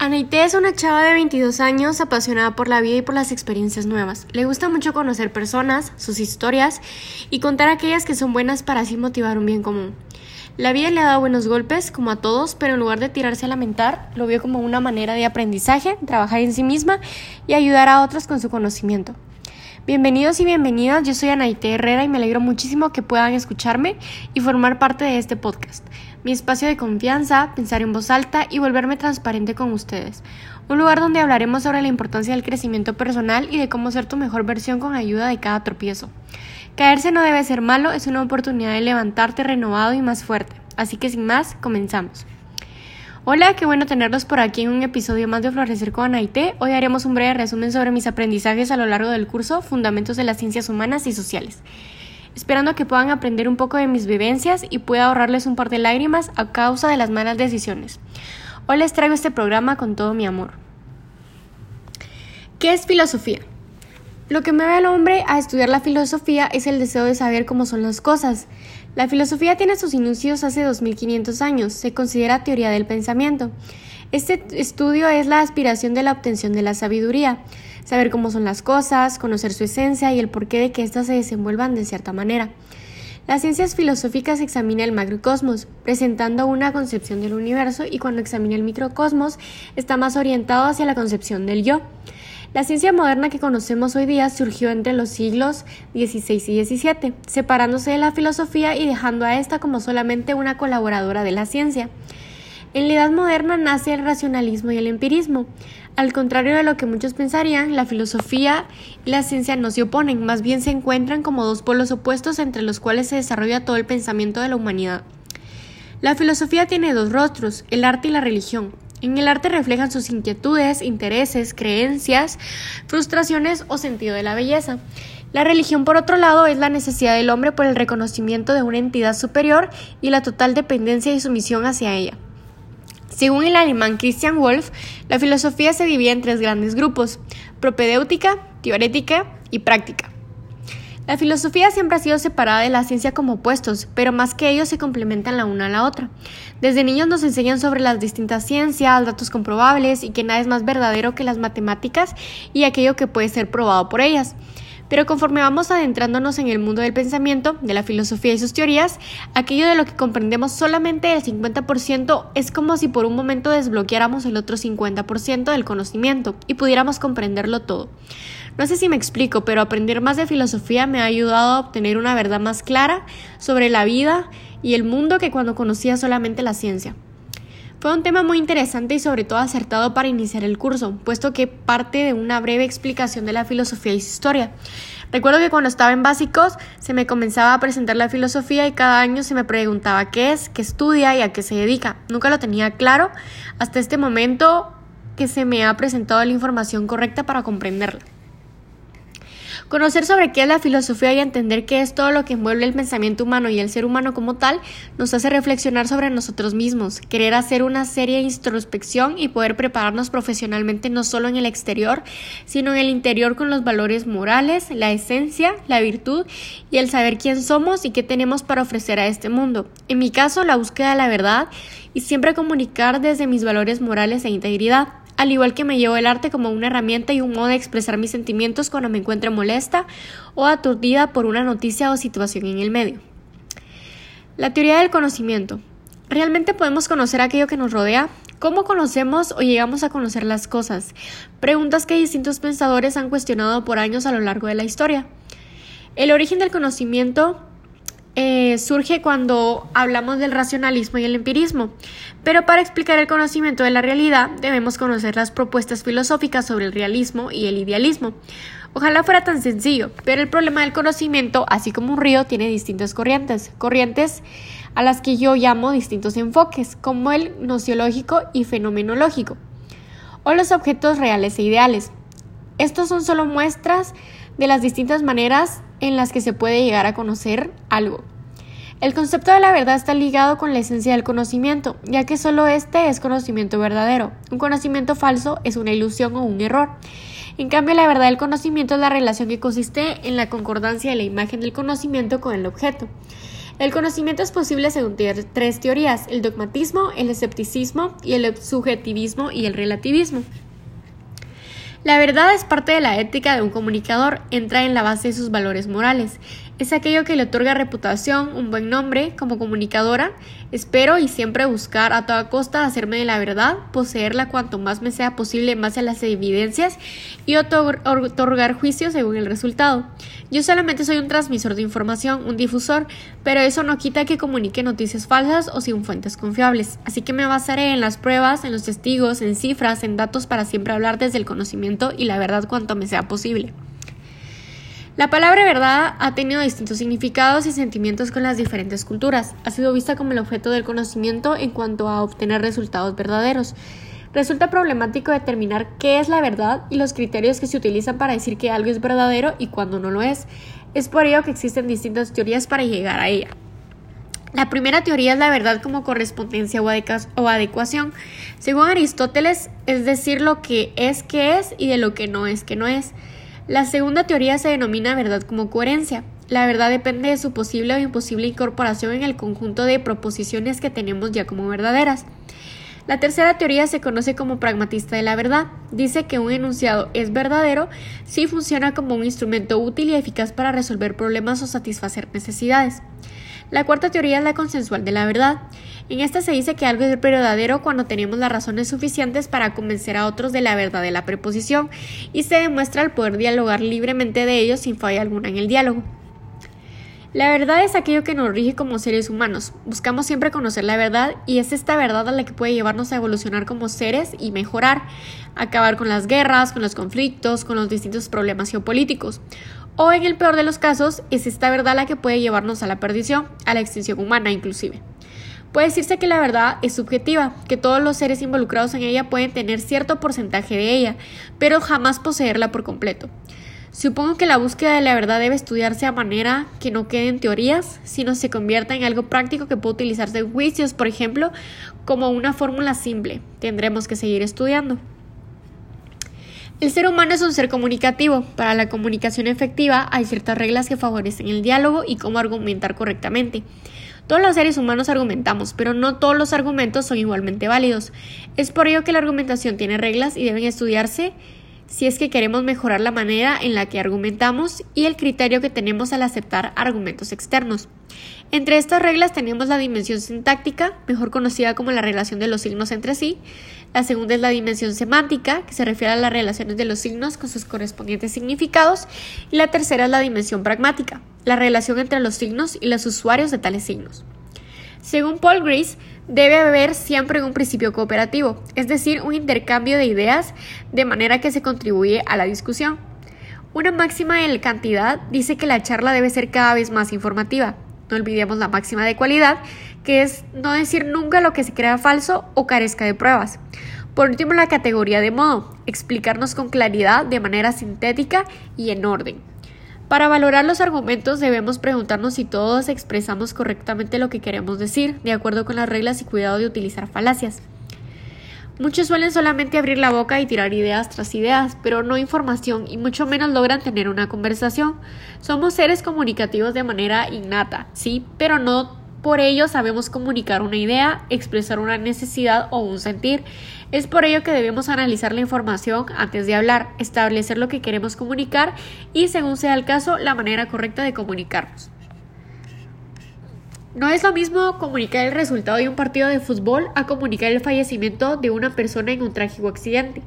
Anaite es una chava de 22 años apasionada por la vida y por las experiencias nuevas. Le gusta mucho conocer personas, sus historias y contar aquellas que son buenas para así motivar un bien común. La vida le ha dado buenos golpes, como a todos, pero en lugar de tirarse a lamentar, lo vio como una manera de aprendizaje, trabajar en sí misma y ayudar a otros con su conocimiento. Bienvenidos y bienvenidas, yo soy Anaite Herrera y me alegro muchísimo que puedan escucharme y formar parte de este podcast, mi espacio de confianza, pensar en voz alta y volverme transparente con ustedes. Un lugar donde hablaremos sobre la importancia del crecimiento personal y de cómo ser tu mejor versión con ayuda de cada tropiezo. Caerse no debe ser malo, es una oportunidad de levantarte renovado y más fuerte. Así que sin más, comenzamos. Hola, qué bueno tenerlos por aquí en un episodio más de Florecer con Anaite. Hoy haremos un breve resumen sobre mis aprendizajes a lo largo del curso Fundamentos de las Ciencias Humanas y Sociales. Esperando que puedan aprender un poco de mis vivencias y pueda ahorrarles un par de lágrimas a causa de las malas decisiones. Hoy les traigo este programa con todo mi amor. ¿Qué es filosofía? Lo que mueve al hombre a estudiar la filosofía es el deseo de saber cómo son las cosas. La filosofía tiene sus inicios hace 2500 años, se considera teoría del pensamiento. Este estudio es la aspiración de la obtención de la sabiduría, saber cómo son las cosas, conocer su esencia y el porqué de que éstas se desenvuelvan de cierta manera. Las ciencias filosóficas examina el macrocosmos, presentando una concepción del universo y cuando examina el microcosmos está más orientado hacia la concepción del yo. La ciencia moderna que conocemos hoy día surgió entre los siglos XVI y XVII, separándose de la filosofía y dejando a esta como solamente una colaboradora de la ciencia. En la Edad Moderna nace el racionalismo y el empirismo. Al contrario de lo que muchos pensarían, la filosofía y la ciencia no se oponen, más bien se encuentran como dos polos opuestos entre los cuales se desarrolla todo el pensamiento de la humanidad. La filosofía tiene dos rostros, el arte y la religión. En el arte reflejan sus inquietudes, intereses, creencias, frustraciones o sentido de la belleza. La religión, por otro lado, es la necesidad del hombre por el reconocimiento de una entidad superior y la total dependencia y sumisión hacia ella. Según el alemán Christian Wolff, la filosofía se divide en tres grandes grupos, propedéutica, teorética y práctica. La filosofía siempre ha sido separada de la ciencia como opuestos, pero más que ellos se complementan la una a la otra. Desde niños nos enseñan sobre las distintas ciencias, datos comprobables y que nada es más verdadero que las matemáticas y aquello que puede ser probado por ellas. Pero conforme vamos adentrándonos en el mundo del pensamiento, de la filosofía y sus teorías, aquello de lo que comprendemos solamente el 50% es como si por un momento desbloqueáramos el otro 50% del conocimiento y pudiéramos comprenderlo todo. No sé si me explico, pero aprender más de filosofía me ha ayudado a obtener una verdad más clara sobre la vida y el mundo que cuando conocía solamente la ciencia. Fue un tema muy interesante y sobre todo acertado para iniciar el curso, puesto que parte de una breve explicación de la filosofía y su historia. Recuerdo que cuando estaba en básicos se me comenzaba a presentar la filosofía y cada año se me preguntaba qué es, qué estudia y a qué se dedica. Nunca lo tenía claro hasta este momento que se me ha presentado la información correcta para comprenderla. Conocer sobre qué es la filosofía y entender qué es todo lo que envuelve el pensamiento humano y el ser humano como tal nos hace reflexionar sobre nosotros mismos, querer hacer una seria introspección y poder prepararnos profesionalmente no solo en el exterior, sino en el interior con los valores morales, la esencia, la virtud y el saber quién somos y qué tenemos para ofrecer a este mundo. En mi caso, la búsqueda de la verdad y siempre comunicar desde mis valores morales e integridad al igual que me llevo el arte como una herramienta y un modo de expresar mis sentimientos cuando me encuentre molesta o aturdida por una noticia o situación en el medio. La teoría del conocimiento. ¿Realmente podemos conocer aquello que nos rodea? ¿Cómo conocemos o llegamos a conocer las cosas? Preguntas que distintos pensadores han cuestionado por años a lo largo de la historia. El origen del conocimiento eh, surge cuando hablamos del racionalismo y el empirismo, pero para explicar el conocimiento de la realidad debemos conocer las propuestas filosóficas sobre el realismo y el idealismo. Ojalá fuera tan sencillo, pero el problema del conocimiento, así como un río, tiene distintas corrientes, corrientes a las que yo llamo distintos enfoques, como el nociológico y fenomenológico, o los objetos reales e ideales. Estos son solo muestras de las distintas maneras en las que se puede llegar a conocer algo. El concepto de la verdad está ligado con la esencia del conocimiento, ya que solo este es conocimiento verdadero. Un conocimiento falso es una ilusión o un error. En cambio, la verdad del conocimiento es la relación que consiste en la concordancia de la imagen del conocimiento con el objeto. El conocimiento es posible según tres teorías, el dogmatismo, el escepticismo y el subjetivismo y el relativismo. La verdad es parte de la ética de un comunicador, entra en la base de sus valores morales. Es aquello que le otorga reputación, un buen nombre como comunicadora. Espero y siempre buscar a toda costa hacerme de la verdad, poseerla cuanto más me sea posible en base a las evidencias y otorgar juicios según el resultado. Yo solamente soy un transmisor de información, un difusor, pero eso no quita que comunique noticias falsas o sin fuentes confiables. Así que me basaré en las pruebas, en los testigos, en cifras, en datos para siempre hablar desde el conocimiento y la verdad cuanto me sea posible. La palabra verdad ha tenido distintos significados y sentimientos con las diferentes culturas. Ha sido vista como el objeto del conocimiento en cuanto a obtener resultados verdaderos. Resulta problemático determinar qué es la verdad y los criterios que se utilizan para decir que algo es verdadero y cuando no lo es. Es por ello que existen distintas teorías para llegar a ella. La primera teoría es la verdad como correspondencia o adecuación. Según Aristóteles, es decir lo que es que es y de lo que no es que no es. La segunda teoría se denomina verdad como coherencia. La verdad depende de su posible o imposible incorporación en el conjunto de proposiciones que tenemos ya como verdaderas. La tercera teoría se conoce como pragmatista de la verdad. Dice que un enunciado es verdadero si funciona como un instrumento útil y eficaz para resolver problemas o satisfacer necesidades. La cuarta teoría es la consensual de la verdad. En esta se dice que algo es verdadero cuando tenemos las razones suficientes para convencer a otros de la verdad de la preposición y se demuestra el poder dialogar libremente de ellos sin falla alguna en el diálogo. La verdad es aquello que nos rige como seres humanos. Buscamos siempre conocer la verdad y es esta verdad a la que puede llevarnos a evolucionar como seres y mejorar, acabar con las guerras, con los conflictos, con los distintos problemas geopolíticos. O en el peor de los casos, es esta verdad la que puede llevarnos a la perdición, a la extinción humana inclusive. Puede decirse que la verdad es subjetiva, que todos los seres involucrados en ella pueden tener cierto porcentaje de ella, pero jamás poseerla por completo. Supongo que la búsqueda de la verdad debe estudiarse a manera que no queden teorías, sino se convierta en algo práctico que pueda utilizarse en juicios, por ejemplo, como una fórmula simple. Tendremos que seguir estudiando. El ser humano es un ser comunicativo. Para la comunicación efectiva hay ciertas reglas que favorecen el diálogo y cómo argumentar correctamente. Todos los seres humanos argumentamos, pero no todos los argumentos son igualmente válidos. Es por ello que la argumentación tiene reglas y deben estudiarse si es que queremos mejorar la manera en la que argumentamos y el criterio que tenemos al aceptar argumentos externos. Entre estas reglas tenemos la dimensión sintáctica, mejor conocida como la relación de los signos entre sí. La segunda es la dimensión semántica, que se refiere a las relaciones de los signos con sus correspondientes significados. Y la tercera es la dimensión pragmática, la relación entre los signos y los usuarios de tales signos. Según Paul Gris, debe haber siempre un principio cooperativo, es decir, un intercambio de ideas de manera que se contribuye a la discusión. Una máxima de cantidad dice que la charla debe ser cada vez más informativa. No olvidemos la máxima de cualidad, que es no decir nunca lo que se crea falso o carezca de pruebas. Por último, la categoría de modo, explicarnos con claridad, de manera sintética y en orden. Para valorar los argumentos debemos preguntarnos si todos expresamos correctamente lo que queremos decir, de acuerdo con las reglas y cuidado de utilizar falacias. Muchos suelen solamente abrir la boca y tirar ideas tras ideas, pero no información y mucho menos logran tener una conversación. Somos seres comunicativos de manera innata, sí, pero no por ello sabemos comunicar una idea, expresar una necesidad o un sentir. Es por ello que debemos analizar la información antes de hablar, establecer lo que queremos comunicar y, según sea el caso, la manera correcta de comunicarnos. No es lo mismo comunicar el resultado de un partido de fútbol a comunicar el fallecimiento de una persona en un trágico accidente.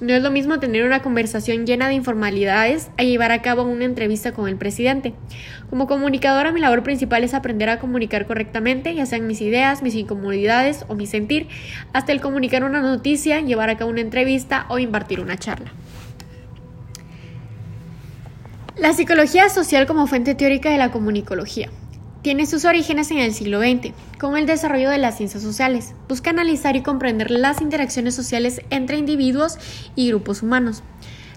No es lo mismo tener una conversación llena de informalidades a llevar a cabo una entrevista con el presidente. Como comunicadora mi labor principal es aprender a comunicar correctamente, ya sean mis ideas, mis incomodidades o mi sentir, hasta el comunicar una noticia, llevar a cabo una entrevista o impartir una charla. La psicología social como fuente teórica de la comunicología. Tiene sus orígenes en el siglo XX, con el desarrollo de las ciencias sociales. Busca analizar y comprender las interacciones sociales entre individuos y grupos humanos.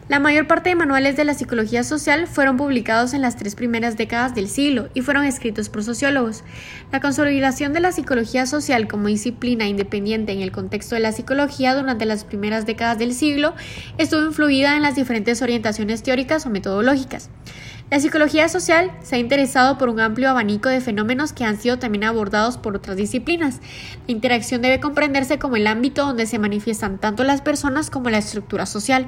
La mayor parte de manuales de la psicología social fueron publicados en las tres primeras décadas del siglo y fueron escritos por sociólogos. La consolidación de la psicología social como disciplina independiente en el contexto de la psicología durante las primeras décadas del siglo estuvo influida en las diferentes orientaciones teóricas o metodológicas. La psicología social se ha interesado por un amplio abanico de fenómenos que han sido también abordados por otras disciplinas. La interacción debe comprenderse como el ámbito donde se manifiestan tanto las personas como la estructura social.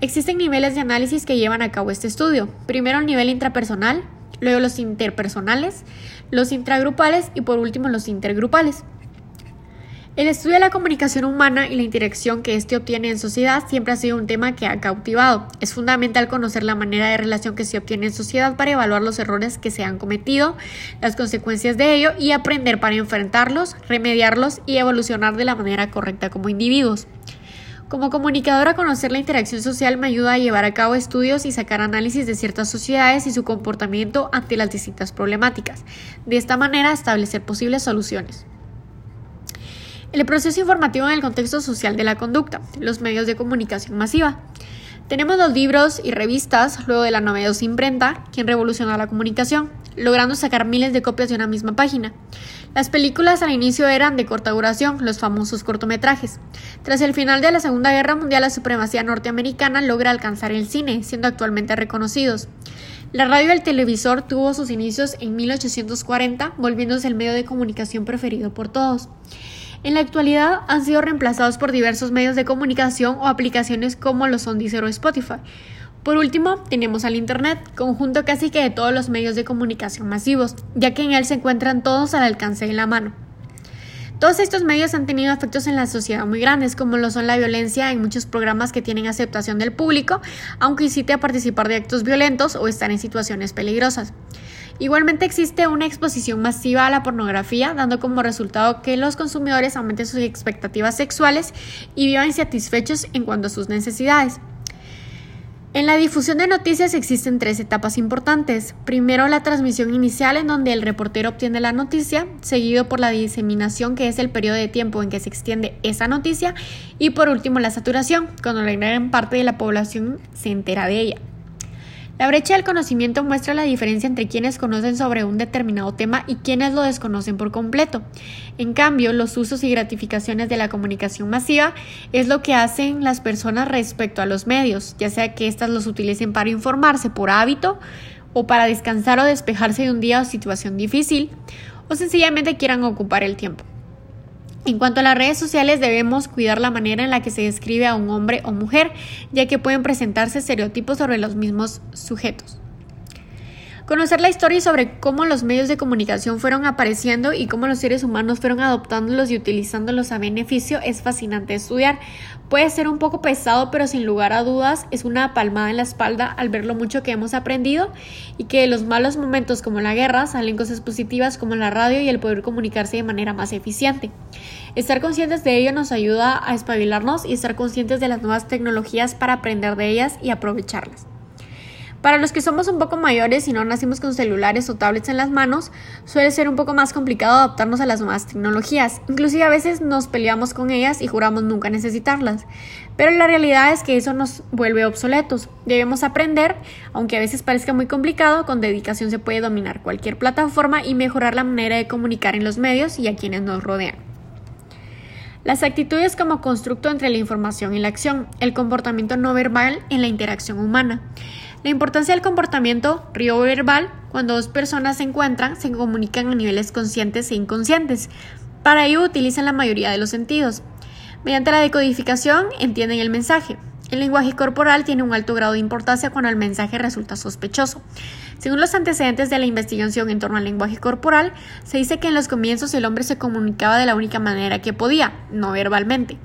Existen niveles de análisis que llevan a cabo este estudio. Primero el nivel intrapersonal, luego los interpersonales, los intragrupales y por último los intergrupales. El estudio de la comunicación humana y la interacción que éste obtiene en sociedad siempre ha sido un tema que ha cautivado. Es fundamental conocer la manera de relación que se obtiene en sociedad para evaluar los errores que se han cometido, las consecuencias de ello y aprender para enfrentarlos, remediarlos y evolucionar de la manera correcta como individuos. Como comunicadora, conocer la interacción social me ayuda a llevar a cabo estudios y sacar análisis de ciertas sociedades y su comportamiento ante las distintas problemáticas. De esta manera, establecer posibles soluciones. El proceso informativo en el contexto social de la conducta, los medios de comunicación masiva. Tenemos los libros y revistas, luego de la novedosa imprenta, quien revolucionó la comunicación, logrando sacar miles de copias de una misma página. Las películas al inicio eran de corta duración, los famosos cortometrajes. Tras el final de la Segunda Guerra Mundial, la supremacía norteamericana logra alcanzar el cine, siendo actualmente reconocidos. La radio y el televisor tuvo sus inicios en 1840, volviéndose el medio de comunicación preferido por todos. En la actualidad han sido reemplazados por diversos medios de comunicación o aplicaciones como lo son o Spotify. Por último, tenemos al Internet, conjunto casi que de todos los medios de comunicación masivos, ya que en él se encuentran todos al alcance de la mano. Todos estos medios han tenido efectos en la sociedad muy grandes, como lo son la violencia en muchos programas que tienen aceptación del público, aunque incite a participar de actos violentos o estar en situaciones peligrosas. Igualmente existe una exposición masiva a la pornografía, dando como resultado que los consumidores aumenten sus expectativas sexuales y vivan insatisfechos en cuanto a sus necesidades. En la difusión de noticias existen tres etapas importantes. Primero la transmisión inicial en donde el reportero obtiene la noticia, seguido por la diseminación que es el periodo de tiempo en que se extiende esa noticia y por último la saturación, cuando la gran parte de la población se entera de ella. La brecha del conocimiento muestra la diferencia entre quienes conocen sobre un determinado tema y quienes lo desconocen por completo. En cambio, los usos y gratificaciones de la comunicación masiva es lo que hacen las personas respecto a los medios, ya sea que éstas los utilicen para informarse por hábito o para descansar o despejarse de un día o situación difícil, o sencillamente quieran ocupar el tiempo. En cuanto a las redes sociales, debemos cuidar la manera en la que se describe a un hombre o mujer, ya que pueden presentarse estereotipos sobre los mismos sujetos. Conocer la historia sobre cómo los medios de comunicación fueron apareciendo y cómo los seres humanos fueron adoptándolos y utilizándolos a beneficio es fascinante estudiar. Puede ser un poco pesado, pero sin lugar a dudas es una palmada en la espalda al ver lo mucho que hemos aprendido y que de los malos momentos como la guerra salen cosas positivas como la radio y el poder comunicarse de manera más eficiente. Estar conscientes de ello nos ayuda a espabilarnos y estar conscientes de las nuevas tecnologías para aprender de ellas y aprovecharlas. Para los que somos un poco mayores y no nacimos con celulares o tablets en las manos, suele ser un poco más complicado adaptarnos a las nuevas tecnologías. Inclusive a veces nos peleamos con ellas y juramos nunca necesitarlas. Pero la realidad es que eso nos vuelve obsoletos. Debemos aprender, aunque a veces parezca muy complicado, con dedicación se puede dominar cualquier plataforma y mejorar la manera de comunicar en los medios y a quienes nos rodean. Las actitudes como constructo entre la información y la acción, el comportamiento no verbal en la interacción humana. La importancia del comportamiento río verbal, cuando dos personas se encuentran, se comunican a niveles conscientes e inconscientes. Para ello utilizan la mayoría de los sentidos. Mediante la decodificación entienden el mensaje. El lenguaje corporal tiene un alto grado de importancia cuando el mensaje resulta sospechoso. Según los antecedentes de la investigación en torno al lenguaje corporal, se dice que en los comienzos el hombre se comunicaba de la única manera que podía, no verbalmente.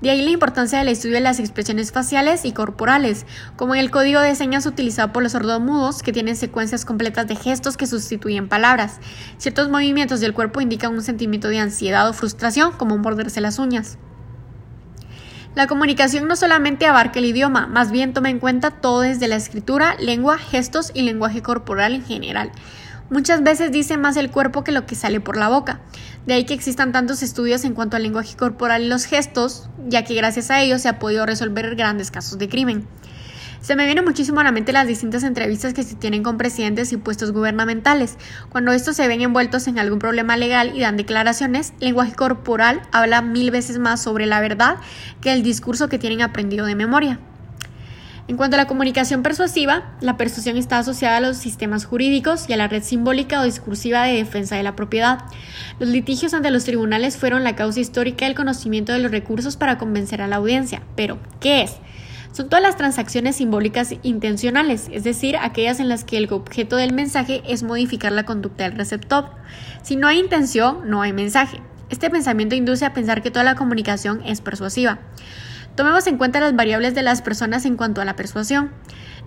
De ahí la importancia del estudio de las expresiones faciales y corporales, como en el código de señas utilizado por los sordomudos, que tienen secuencias completas de gestos que sustituyen palabras. Ciertos movimientos del cuerpo indican un sentimiento de ansiedad o frustración, como morderse las uñas. La comunicación no solamente abarca el idioma, más bien toma en cuenta todo desde la escritura, lengua, gestos y lenguaje corporal en general. Muchas veces dice más el cuerpo que lo que sale por la boca. De ahí que existan tantos estudios en cuanto al lenguaje corporal y los gestos, ya que gracias a ellos se ha podido resolver grandes casos de crimen. Se me viene muchísimo a la mente las distintas entrevistas que se tienen con presidentes y puestos gubernamentales. Cuando estos se ven envueltos en algún problema legal y dan declaraciones, el lenguaje corporal habla mil veces más sobre la verdad que el discurso que tienen aprendido de memoria. En cuanto a la comunicación persuasiva, la persuasión está asociada a los sistemas jurídicos y a la red simbólica o discursiva de defensa de la propiedad. Los litigios ante los tribunales fueron la causa histórica del conocimiento de los recursos para convencer a la audiencia. Pero, ¿qué es? Son todas las transacciones simbólicas intencionales, es decir, aquellas en las que el objeto del mensaje es modificar la conducta del receptor. Si no hay intención, no hay mensaje. Este pensamiento induce a pensar que toda la comunicación es persuasiva. Tomemos en cuenta las variables de las personas en cuanto a la persuasión.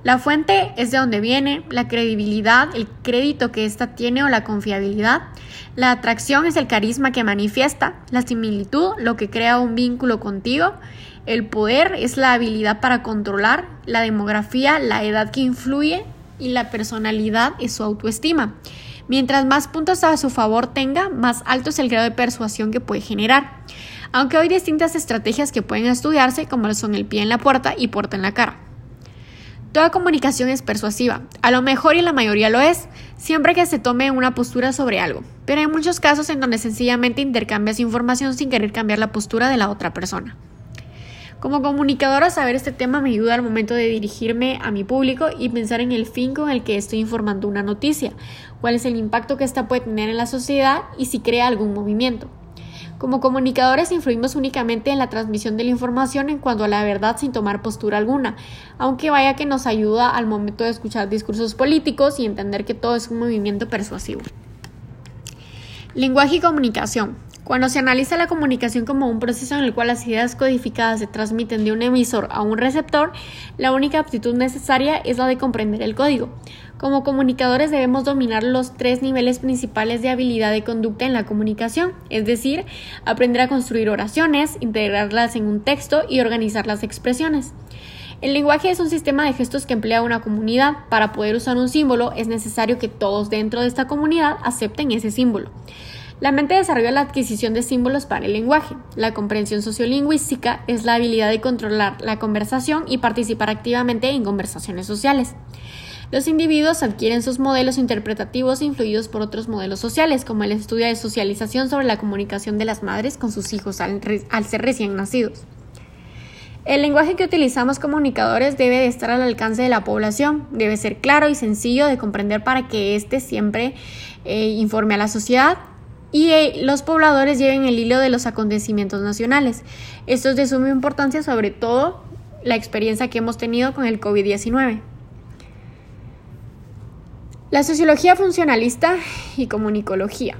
La fuente es de donde viene, la credibilidad, el crédito que ésta tiene o la confiabilidad. La atracción es el carisma que manifiesta, la similitud, lo que crea un vínculo contigo. El poder es la habilidad para controlar, la demografía, la edad que influye y la personalidad es su autoestima. Mientras más puntos a su favor tenga, más alto es el grado de persuasión que puede generar. Aunque hay distintas estrategias que pueden estudiarse, como son el pie en la puerta y puerta en la cara. Toda comunicación es persuasiva, a lo mejor y la mayoría lo es, siempre que se tome una postura sobre algo, pero hay muchos casos en donde sencillamente intercambias información sin querer cambiar la postura de la otra persona. Como comunicadora, saber este tema me ayuda al momento de dirigirme a mi público y pensar en el fin con el que estoy informando una noticia, cuál es el impacto que ésta puede tener en la sociedad y si crea algún movimiento. Como comunicadores influimos únicamente en la transmisión de la información en cuanto a la verdad sin tomar postura alguna, aunque vaya que nos ayuda al momento de escuchar discursos políticos y entender que todo es un movimiento persuasivo. Lenguaje y comunicación. Cuando se analiza la comunicación como un proceso en el cual las ideas codificadas se transmiten de un emisor a un receptor, la única aptitud necesaria es la de comprender el código. Como comunicadores debemos dominar los tres niveles principales de habilidad de conducta en la comunicación, es decir, aprender a construir oraciones, integrarlas en un texto y organizar las expresiones. El lenguaje es un sistema de gestos que emplea una comunidad. Para poder usar un símbolo es necesario que todos dentro de esta comunidad acepten ese símbolo. La mente desarrolla la adquisición de símbolos para el lenguaje. La comprensión sociolingüística es la habilidad de controlar la conversación y participar activamente en conversaciones sociales. Los individuos adquieren sus modelos interpretativos influidos por otros modelos sociales, como el estudio de socialización sobre la comunicación de las madres con sus hijos al, ser recién nacidos. El lenguaje que utilizamos comunicadores debe de estar al alcance de la población, debe ser claro y sencillo de comprender para que éste siempre eh, informe a la sociedad y eh, los pobladores lleven el hilo de los acontecimientos nacionales. Esto es de suma importancia, sobre todo la experiencia que hemos tenido con el COVID-19. La sociología funcionalista y comunicología.